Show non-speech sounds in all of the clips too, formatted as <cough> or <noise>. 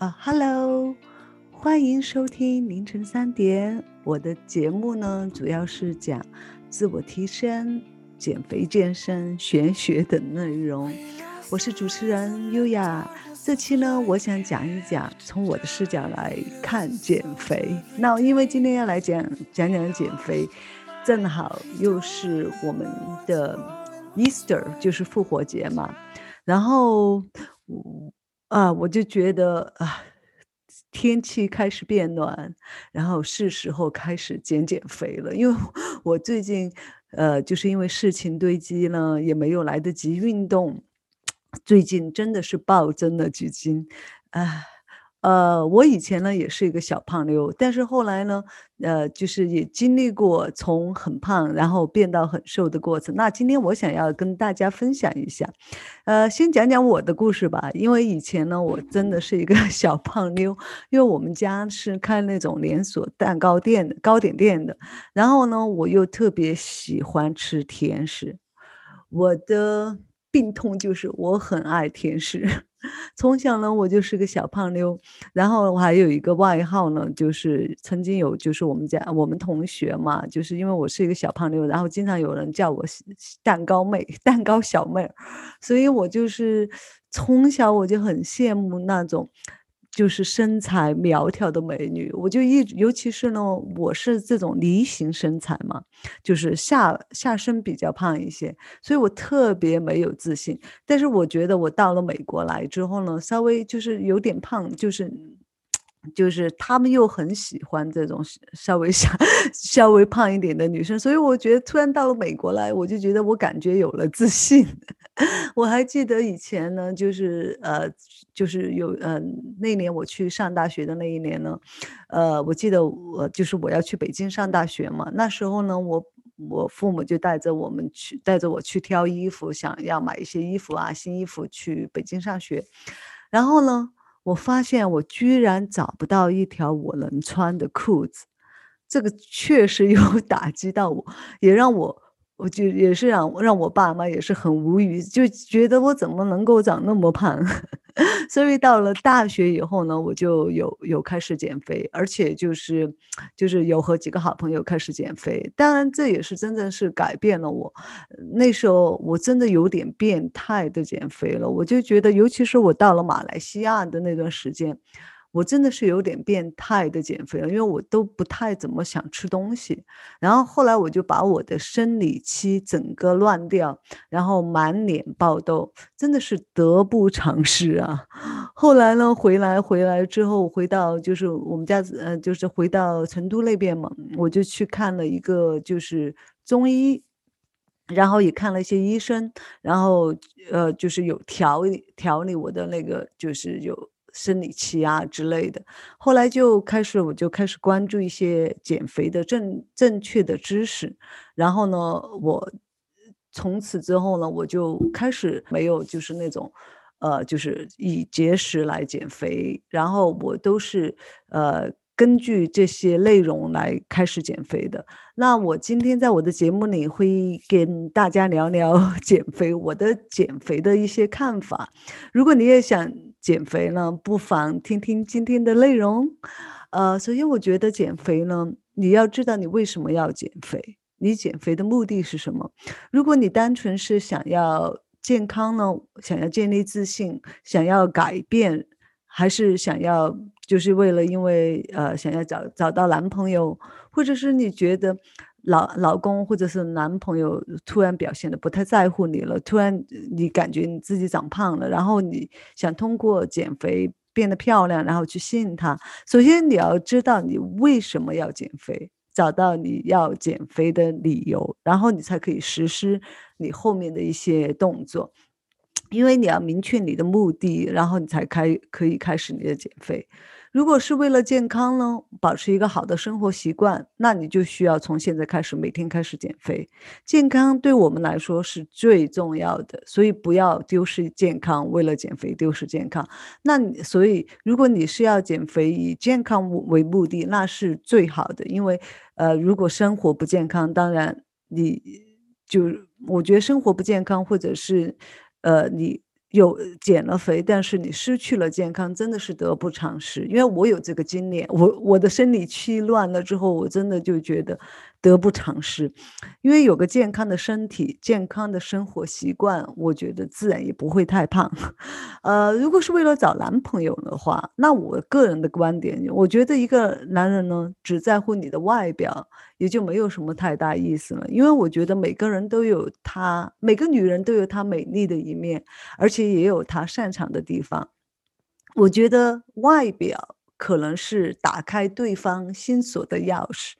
啊，Hello，欢迎收听凌晨三点。我的节目呢，主要是讲自我提升、减肥、健身、玄学等内容。我是主持人优雅。这期呢，我想讲一讲从我的视角来看减肥。那因为今天要来讲讲讲减肥，正好又是我们的 Easter，就是复活节嘛。然后。啊，我就觉得啊，天气开始变暖，然后是时候开始减减肥了。因为 <laughs> 我最近，呃，就是因为事情堆积呢，也没有来得及运动，最近真的是暴增了几斤，啊。呃，我以前呢也是一个小胖妞，但是后来呢，呃，就是也经历过从很胖然后变到很瘦的过程。那今天我想要跟大家分享一下，呃，先讲讲我的故事吧。因为以前呢，我真的是一个 <laughs> 小胖妞，因为我们家是开那种连锁蛋糕店的糕点店的，然后呢，我又特别喜欢吃甜食，我的病痛就是我很爱甜食。<laughs> 从小呢，我就是个小胖妞，然后我还有一个外号呢，就是曾经有，就是我们家我们同学嘛，就是因为我是一个小胖妞，然后经常有人叫我蛋糕妹、蛋糕小妹，所以我就是从小我就很羡慕那种。就是身材苗条的美女，我就一，尤其是呢，我是这种梨形身材嘛，就是下下身比较胖一些，所以我特别没有自信。但是我觉得我到了美国来之后呢，稍微就是有点胖，就是。就是他们又很喜欢这种稍微小、<laughs> 稍微胖一点的女生，所以我觉得突然到了美国来，我就觉得我感觉有了自信。<laughs> 我还记得以前呢，就是呃，就是有呃，那年我去上大学的那一年呢，呃，我记得我就是我要去北京上大学嘛，那时候呢，我我父母就带着我们去，带着我去挑衣服，想要买一些衣服啊，新衣服去北京上学，然后呢。我发现我居然找不到一条我能穿的裤子，这个确实有 <laughs> 打击到我，也让我。我就也是让让我爸妈也是很无语，就觉得我怎么能够长那么胖，<laughs> 所以到了大学以后呢，我就有有开始减肥，而且就是就是有和几个好朋友开始减肥。当然，这也是真正是改变了我。那时候我真的有点变态的减肥了，我就觉得，尤其是我到了马来西亚的那段时间。我真的是有点变态的减肥了，因为我都不太怎么想吃东西。然后后来我就把我的生理期整个乱掉，然后满脸爆痘，真的是得不偿失啊。后来呢，回来回来之后，回到就是我们家，呃，就是回到成都那边嘛，我就去看了一个就是中医，然后也看了一些医生，然后呃，就是有调理调理我的那个就是有。生理期啊之类的，后来就开始我就开始关注一些减肥的正正确的知识，然后呢，我从此之后呢，我就开始没有就是那种，呃，就是以节食来减肥，然后我都是呃。根据这些内容来开始减肥的。那我今天在我的节目里会跟大家聊聊 <laughs> 减肥，我的减肥的一些看法。如果你也想减肥呢，不妨听听今天的内容。呃，首先我觉得减肥呢，你要知道你为什么要减肥，你减肥的目的是什么。如果你单纯是想要健康呢，想要建立自信，想要改变。还是想要，就是为了因为呃想要找找到男朋友，或者是你觉得老老公或者是男朋友突然表现的不太在乎你了，突然你感觉你自己长胖了，然后你想通过减肥变得漂亮，然后去吸引他。首先你要知道你为什么要减肥，找到你要减肥的理由，然后你才可以实施你后面的一些动作。因为你要明确你的目的，然后你才开可以开始你的减肥。如果是为了健康呢，保持一个好的生活习惯，那你就需要从现在开始每天开始减肥。健康对我们来说是最重要的，所以不要丢失健康，为了减肥丢失健康。那所以如果你是要减肥以健康为目的，那是最好的。因为呃，如果生活不健康，当然你就我觉得生活不健康或者是。呃，你有减了肥，但是你失去了健康，真的是得不偿失。因为我有这个经验，我我的生理期乱了之后，我真的就觉得得不偿失。因为有个健康的身体、健康的生活习惯，我觉得自然也不会太胖。呃，如果是为了找男朋友的话，那我个人的观点，我觉得一个男人呢，只在乎你的外表。也就没有什么太大意思了，因为我觉得每个人都有他，每个女人都有她美丽的一面，而且也有她擅长的地方。我觉得外表可能是打开对方心锁的钥匙，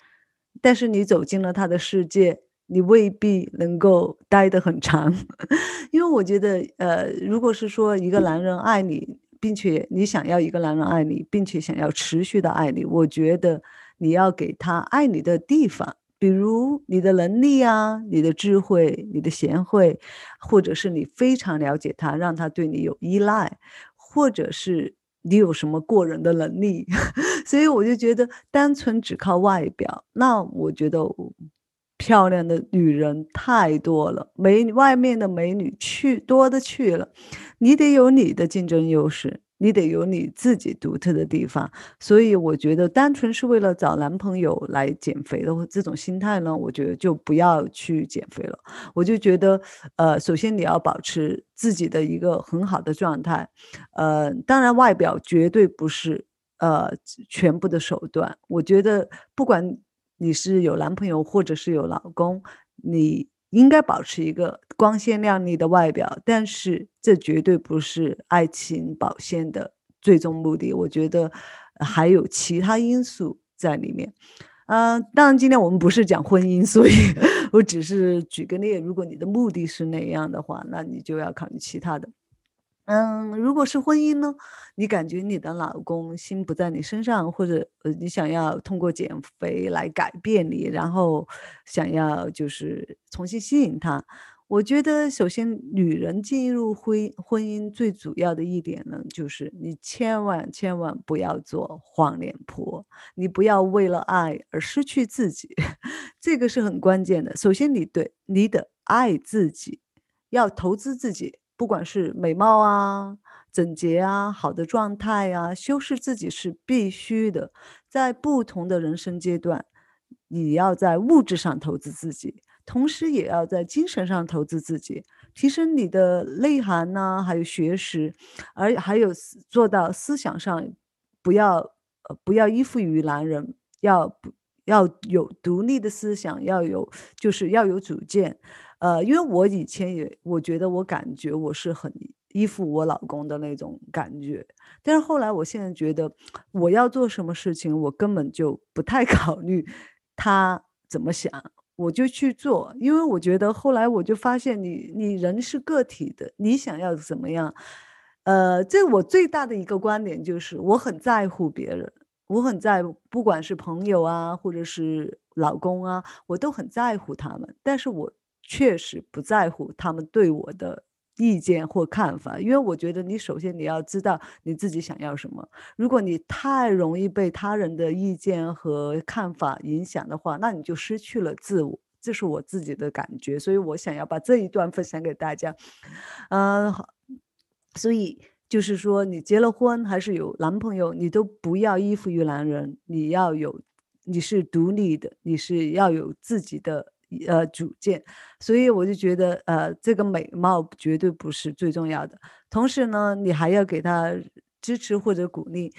但是你走进了他的世界，你未必能够待得很长。<laughs> 因为我觉得，呃，如果是说一个男人爱你，并且你想要一个男人爱你，并且想要持续的爱你，我觉得。你要给他爱你的地方，比如你的能力啊，你的智慧，你的贤惠，或者是你非常了解他，让他对你有依赖，或者是你有什么过人的能力。<laughs> 所以我就觉得，单纯只靠外表，那我觉得漂亮的女人太多了，美外面的美女去多的去了，你得有你的竞争优势。你得有你自己独特的地方，所以我觉得单纯是为了找男朋友来减肥的这种心态呢，我觉得就不要去减肥了。我就觉得，呃，首先你要保持自己的一个很好的状态，呃，当然外表绝对不是呃全部的手段。我觉得不管你是有男朋友或者是有老公，你。应该保持一个光鲜亮丽的外表，但是这绝对不是爱情保鲜的最终目的。我觉得还有其他因素在里面。嗯，当然今天我们不是讲婚姻，所以我只是举个例。如果你的目的是那样的话，那你就要考虑其他的。嗯，如果是婚姻呢？你感觉你的老公心不在你身上，或者呃，你想要通过减肥来改变你，然后想要就是重新吸引他。我觉得首先女人进入婚婚姻最主要的一点呢，就是你千万千万不要做黄脸婆，你不要为了爱而失去自己，<laughs> 这个是很关键的。首先你对你得爱自己，要投资自己。不管是美貌啊、整洁啊、好的状态啊，修饰自己是必须的。在不同的人生阶段，你要在物质上投资自己，同时也要在精神上投资自己，提升你的内涵呢，还有学识，而还有做到思想上不要不要依附于男人，要不要有独立的思想，要有就是要有主见。呃，因为我以前也，我觉得我感觉我是很依附我老公的那种感觉，但是后来我现在觉得，我要做什么事情，我根本就不太 <laughs> 考虑他怎么想，我就去做，因为我觉得后来我就发现，你你人是个体的，你想要怎么样，呃，这我最大的一个观点就是，我很在乎别人，我很在乎，不管是朋友啊，或者是老公啊，我都很在乎他们，但是我。确实不在乎他们对我的意见或看法，因为我觉得你首先你要知道你自己想要什么。如果你太容易被他人的意见和看法影响的话，那你就失去了自我。这是我自己的感觉，所以我想要把这一段分享给大家。嗯，所以就是说，你结了婚还是有男朋友，你都不要依附于男人，你要有，你是独立的，你是要有自己的。呃，主见，所以我就觉得，呃，这个美貌绝对不是最重要的。同时呢，你还要给他支持或者鼓励。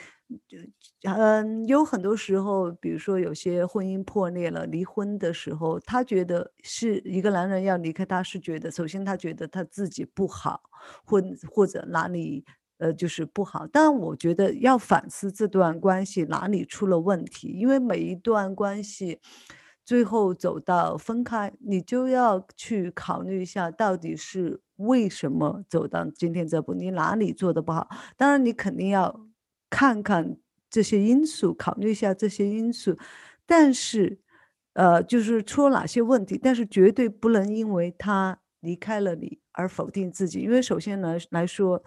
嗯，有很多时候，比如说有些婚姻破裂了，离婚的时候，他觉得是一个男人要离开他，是觉得首先他觉得他自己不好，或或者哪里呃就是不好。但我觉得要反思这段关系哪里出了问题，因为每一段关系。最后走到分开，你就要去考虑一下，到底是为什么走到今天这步，你哪里做的不好？当然，你肯定要看看这些因素，考虑一下这些因素。但是，呃，就是出了哪些问题？但是绝对不能因为他离开了你而否定自己，因为首先来来说，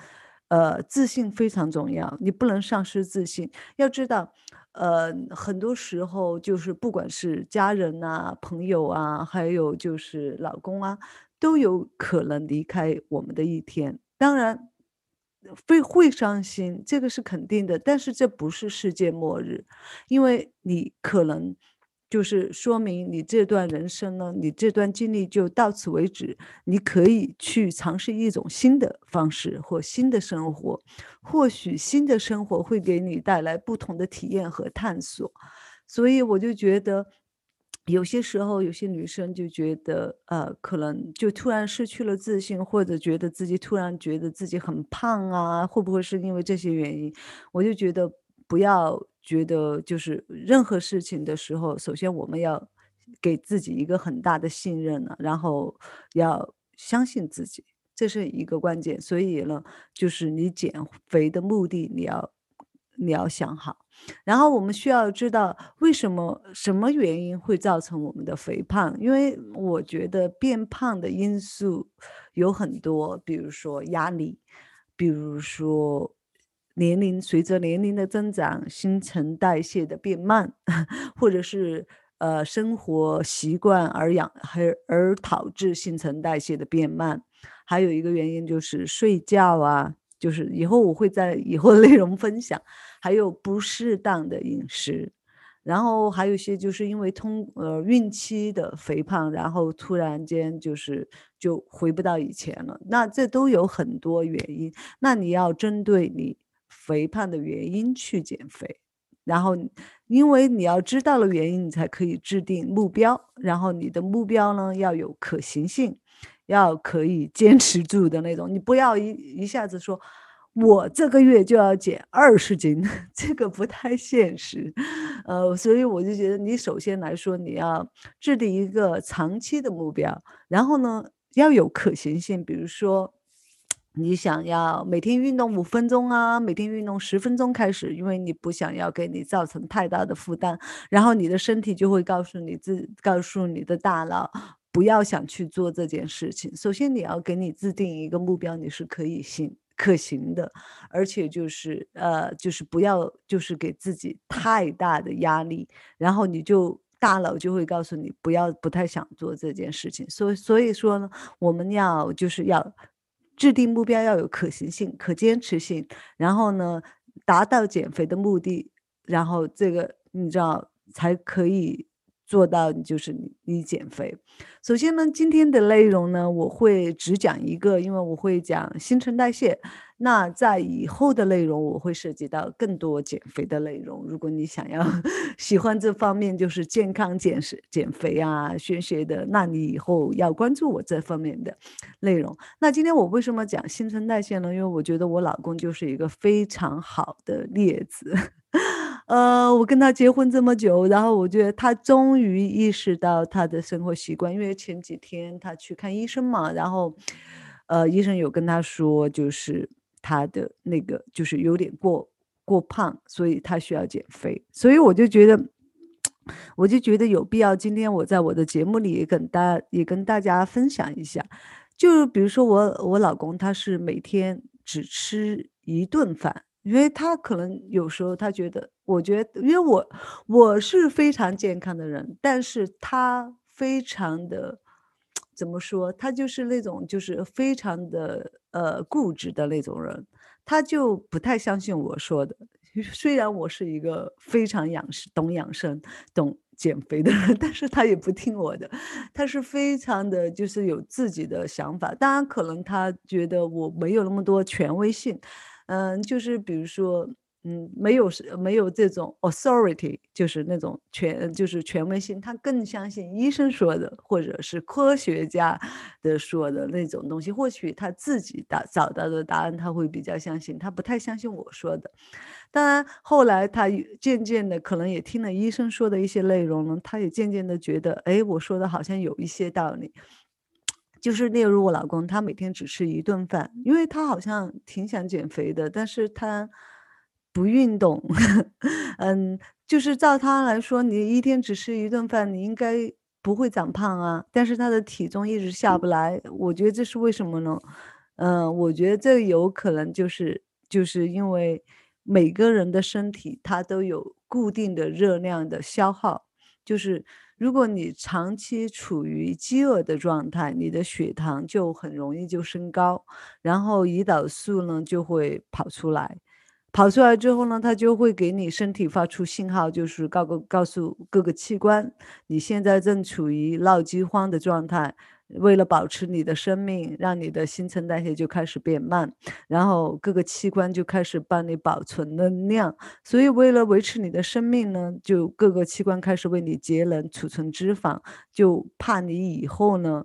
呃，自信非常重要，你不能丧失自信。要知道。呃，很多时候就是不管是家人呐、朋友啊，还有就是老公啊，都有可能离开我们的一天。当然，会会伤心，这个是肯定的。但是这不是世界末日，因为你可能就是说明你这段人生呢，你这段经历就到此为止。你可以去尝试一种新的方式或新的生活，或许新的生活会给你带来不同的体验和探索。所以我就觉得。有些时候，有些女生就觉得，呃，可能就突然失去了自信，或者觉得自己突然觉得自己很胖啊，会不会是因为这些原因？我就觉得不要觉得就是任何事情的时候，首先我们要给自己一个很大的信任呢，然后要相信自己，这是一个关键。所以呢，就是你减肥的目的，你要你要想好。然后我们需要知道为什么什么原因会造成我们的肥胖？因为我觉得变胖的因素有很多，比如说压力，比如说年龄随着年龄的增长，新陈代谢的变慢，<laughs> 或者是呃生活习惯而养而而导致新陈代谢的变慢。还有一个原因就是睡觉啊，就是以后我会在以后的内容分享。还有不适当的饮食，然后还有一些就是因为通呃孕期的肥胖，然后突然间就是就回不到以前了。那这都有很多原因，那你要针对你肥胖的原因去减肥，然后因为你要知道了原因，你才可以制定目标，然后你的目标呢要有可行性，要可以坚持住的那种，你不要一一下子说。我这个月就要减二十斤，<laughs> 这个不太现实，呃，所以我就觉得你首先来说，你要制定一个长期的目标，然后呢要有可行性，比如说你想要每天运动五分钟啊，每天运动十分钟开始，因为你不想要给你造成太大的负担，然后你的身体就会告诉你自告诉你的大脑不要想去做这件事情。首先你要给你制定一个目标，你是可以行。可行的，而且就是呃，就是不要就是给自己太大的压力，然后你就大脑就会告诉你不要不太想做这件事情。所以所以说呢，我们要就是要制定目标，要有可行性、可坚持性，然后呢，达到减肥的目的，然后这个你知道才可以。做到就是你你减肥。首先呢，今天的内容呢，我会只讲一个，因为我会讲新陈代谢。那在以后的内容，我会涉及到更多减肥的内容。如果你想要 <laughs> 喜欢这方面，就是健康减食、减肥啊、学学的，那你以后要关注我这方面的内容。那今天我为什么讲新陈代谢呢？因为我觉得我老公就是一个非常好的例子。呃，我跟他结婚这么久，然后我觉得他终于意识到他的生活习惯，因为前几天他去看医生嘛，然后，呃，医生有跟他说，就是他的那个就是有点过过胖，所以他需要减肥，所以我就觉得，我就觉得有必要今天我在我的节目里也跟大也跟大家分享一下，就比如说我我老公他是每天只吃一顿饭。因为他可能有时候他觉得，我觉得，因为我我是非常健康的人，但是他非常的怎么说？他就是那种就是非常的呃固执的那种人，他就不太相信我说的。虽然我是一个非常养生、懂养生、懂减肥的人，<laughs> 但是他也不听我的，他是非常的就是有自己的想法。当然，可能他觉得我没有那么多权威性。嗯，就是比如说，嗯，没有是没有这种 authority，就是那种权，就是权威性，他更相信医生说的，或者是科学家的说的那种东西。或许他自己答找到的答案，他会比较相信，他不太相信我说的。当然，后来他渐渐的可能也听了医生说的一些内容呢，他也渐渐的觉得，哎，我说的好像有一些道理。就是例如我老公，他每天只吃一顿饭，因为他好像挺想减肥的，但是他不运动。<laughs> 嗯，就是照他来说，你一天只吃一顿饭，你应该不会长胖啊。但是他的体重一直下不来，我觉得这是为什么呢？嗯，我觉得这有可能就是就是因为每个人的身体它都有固定的热量的消耗。就是如果你长期处于饥饿的状态，你的血糖就很容易就升高，然后胰岛素呢就会跑出来。跑出来之后呢，它就会给你身体发出信号，就是告告告诉各个器官，你现在正处于闹饥荒的状态。为了保持你的生命，让你的新陈代谢就开始变慢，然后各个器官就开始帮你保存能量。所以为了维持你的生命呢，就各个器官开始为你节能、储存脂肪，就怕你以后呢。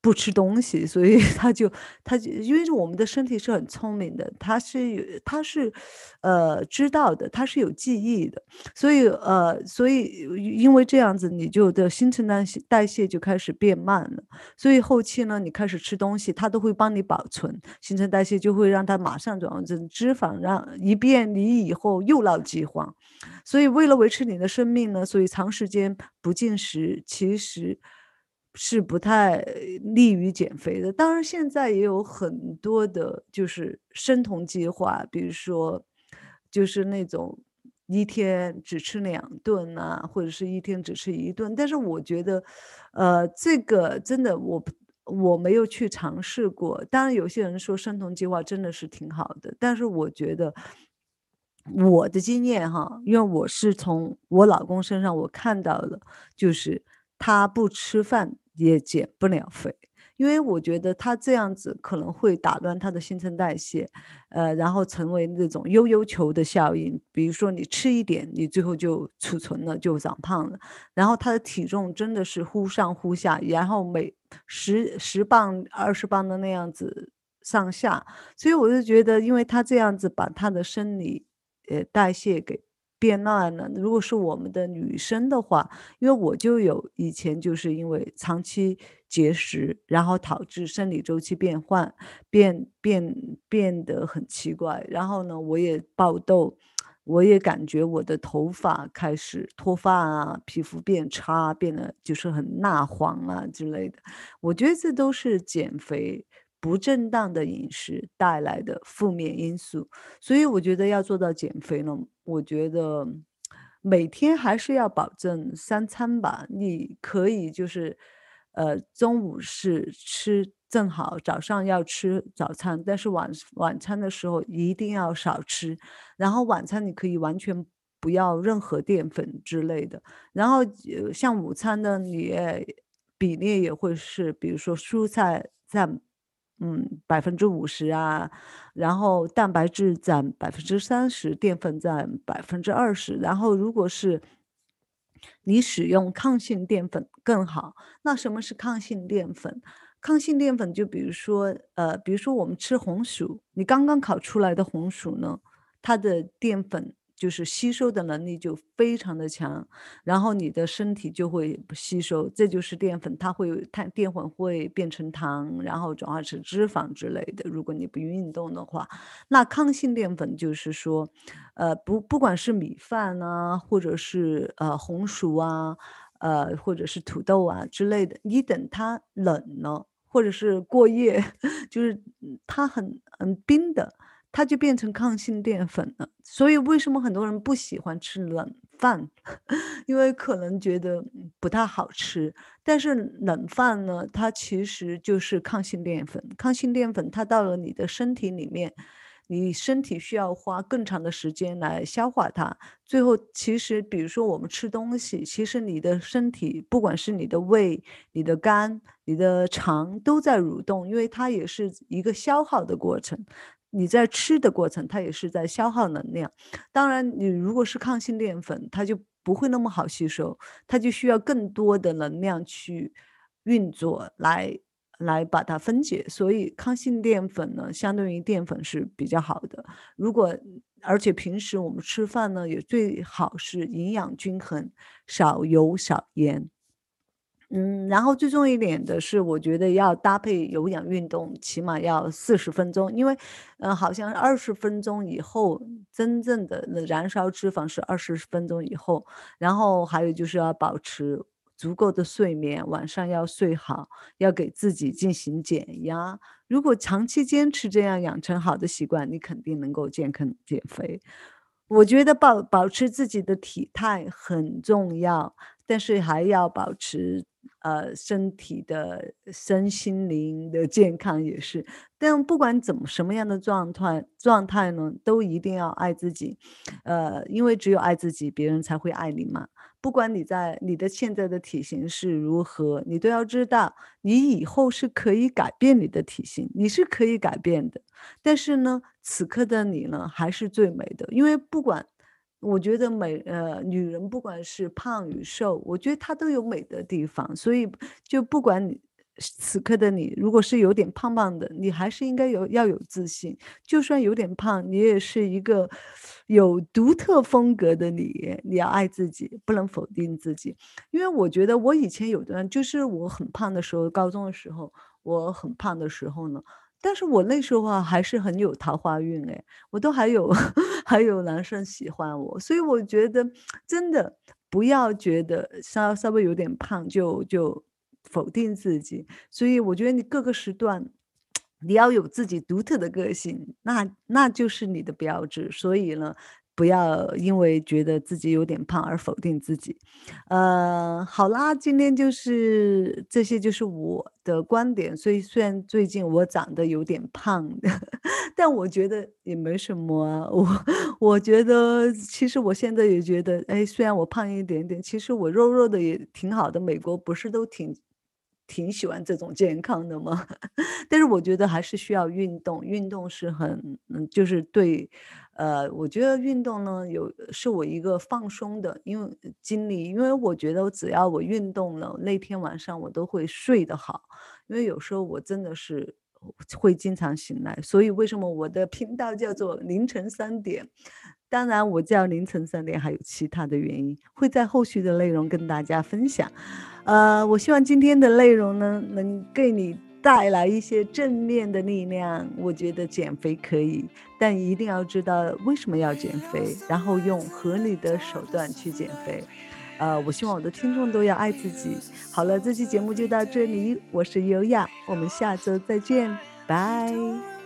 不吃东西，所以 <laughs> 他就他就因为我们的身体是很聪明的，它是有它是，呃，知道的，它是有记忆的，所以呃，所以因为这样子，你就的新陈代谢代谢就开始变慢了，所以后期呢，你开始吃东西，它都会帮你保存，新陈代谢就会让它马上转换成脂肪，让以便你以后又闹饥荒。所以为了维持你的生命呢，所以长时间不进食，其实。是不太利于减肥的。当然，现在也有很多的，就是生酮计划，比如说，就是那种一天只吃两顿啊，或者是一天只吃一顿。但是我觉得，呃，这个真的我我没有去尝试过。当然，有些人说生酮计划真的是挺好的，但是我觉得我的经验哈，因为我是从我老公身上我看到的，就是。他不吃饭也减不了肥，因为我觉得他这样子可能会打乱他的新陈代谢，呃，然后成为那种悠悠球的效应。比如说你吃一点，你最后就储存了，就长胖了。然后他的体重真的是忽上忽下，然后每十十磅、二十磅的那样子上下。所以我就觉得，因为他这样子把他的生理呃代谢给。变乱了。如果是我们的女生的话，因为我就有以前就是因为长期节食，然后导致生理周期变换，变变变得很奇怪。然后呢，我也爆痘，我也感觉我的头发开始脱发啊，皮肤变差，变得就是很蜡黄啊之类的。我觉得这都是减肥。不正当的饮食带来的负面因素，所以我觉得要做到减肥呢，我觉得每天还是要保证三餐吧。你可以就是，呃，中午是吃正好，早上要吃早餐，但是晚晚餐的时候一定要少吃。然后晚餐你可以完全不要任何淀粉之类的。然后像午餐呢，你比例也会是，比如说蔬菜占。嗯，百分之五十啊，然后蛋白质占百分之三十，淀粉占百分之二十。然后，如果是你使用抗性淀粉更好。那什么是抗性淀粉？抗性淀粉就比如说，呃，比如说我们吃红薯，你刚刚烤出来的红薯呢，它的淀粉。就是吸收的能力就非常的强，然后你的身体就会吸收，这就是淀粉，它会碳淀粉会变成糖，然后转化成脂肪之类的。如果你不运动的话，那抗性淀粉就是说，呃，不不管是米饭啊，或者是呃红薯啊，呃或者是土豆啊之类的，你等它冷了，或者是过夜，<laughs> 就是它很很冰的。它就变成抗性淀粉了，所以为什么很多人不喜欢吃冷饭？<laughs> 因为可能觉得不太好吃。但是冷饭呢，它其实就是抗性淀粉。抗性淀粉它到了你的身体里面，你身体需要花更长的时间来消化它。最后，其实比如说我们吃东西，其实你的身体不管是你的胃、你的肝、你的肠都在蠕动，因为它也是一个消耗的过程。你在吃的过程，它也是在消耗能量。当然，你如果是抗性淀粉，它就不会那么好吸收，它就需要更多的能量去运作，来来把它分解。所以，抗性淀粉呢，相对于淀粉是比较好的。如果而且平时我们吃饭呢，也最好是营养均衡，少油少盐。嗯，然后最重要一点的是，我觉得要搭配有氧运动，起码要四十分钟，因为，嗯，好像二十分钟以后，真正的燃烧脂肪是二十分钟以后。然后还有就是要保持足够的睡眠，晚上要睡好，要给自己进行减压。如果长期坚持这样养成好的习惯，你肯定能够健康减肥。我觉得保保持自己的体态很重要，但是还要保持，呃，身体的身心灵的健康也是。但不管怎么什么样的状态状态呢，都一定要爱自己。呃，因为只有爱自己，别人才会爱你嘛。不管你在你的现在的体型是如何，你都要知道，你以后是可以改变你的体型，你是可以改变的。但是呢，此刻的你呢，还是最美的。因为不管我觉得美呃，女人不管是胖与瘦，我觉得她都有美的地方。所以就不管你此刻的你，如果是有点胖胖的，你还是应该有要有自信。就算有点胖，你也是一个有独特风格的你，你要爱自己，不能否定自己。因为我觉得我以前有段就是我很胖的时候，高中的时候，我很胖的时候呢，但是我那时候啊，还是很有桃花运哎，我都还有 <laughs> 还有男生喜欢我。所以我觉得真的不要觉得稍稍微有点胖就就否定自己。所以我觉得你各个时段，你要有自己独特的个性，那那就是你的标志。所以呢，不要因为觉得自己有点胖而否定自己。呃，好啦，今天就是这些就是我的观点。所以虽然最近我长得有点胖，<laughs> 但我觉得也没什么啊。我我觉得其实我现在也觉得，哎，虽然我胖一点点，其实我肉肉的也挺好的。美国不是都挺挺喜欢这种健康的吗？<laughs> 但是我觉得还是需要运动，运动是很嗯，就是对呃，我觉得运动呢，有是我一个放松的因为经历。因为我觉得只要我运动了，那天晚上我都会睡得好。因为有时候我真的是会经常醒来，所以为什么我的频道叫做凌晨三点。当然我叫凌晨三点还有其他的原因，会在后续的内容跟大家分享。呃，我希望今天的内容呢，能给你带来一些正面的力量。我觉得减肥可以，但一定要知道为什么要减肥，然后用合理的手段去减肥。呃，我希望我的听众都要爱自己。好了，这期节目就到这里，我是优雅，我们下周再见，拜。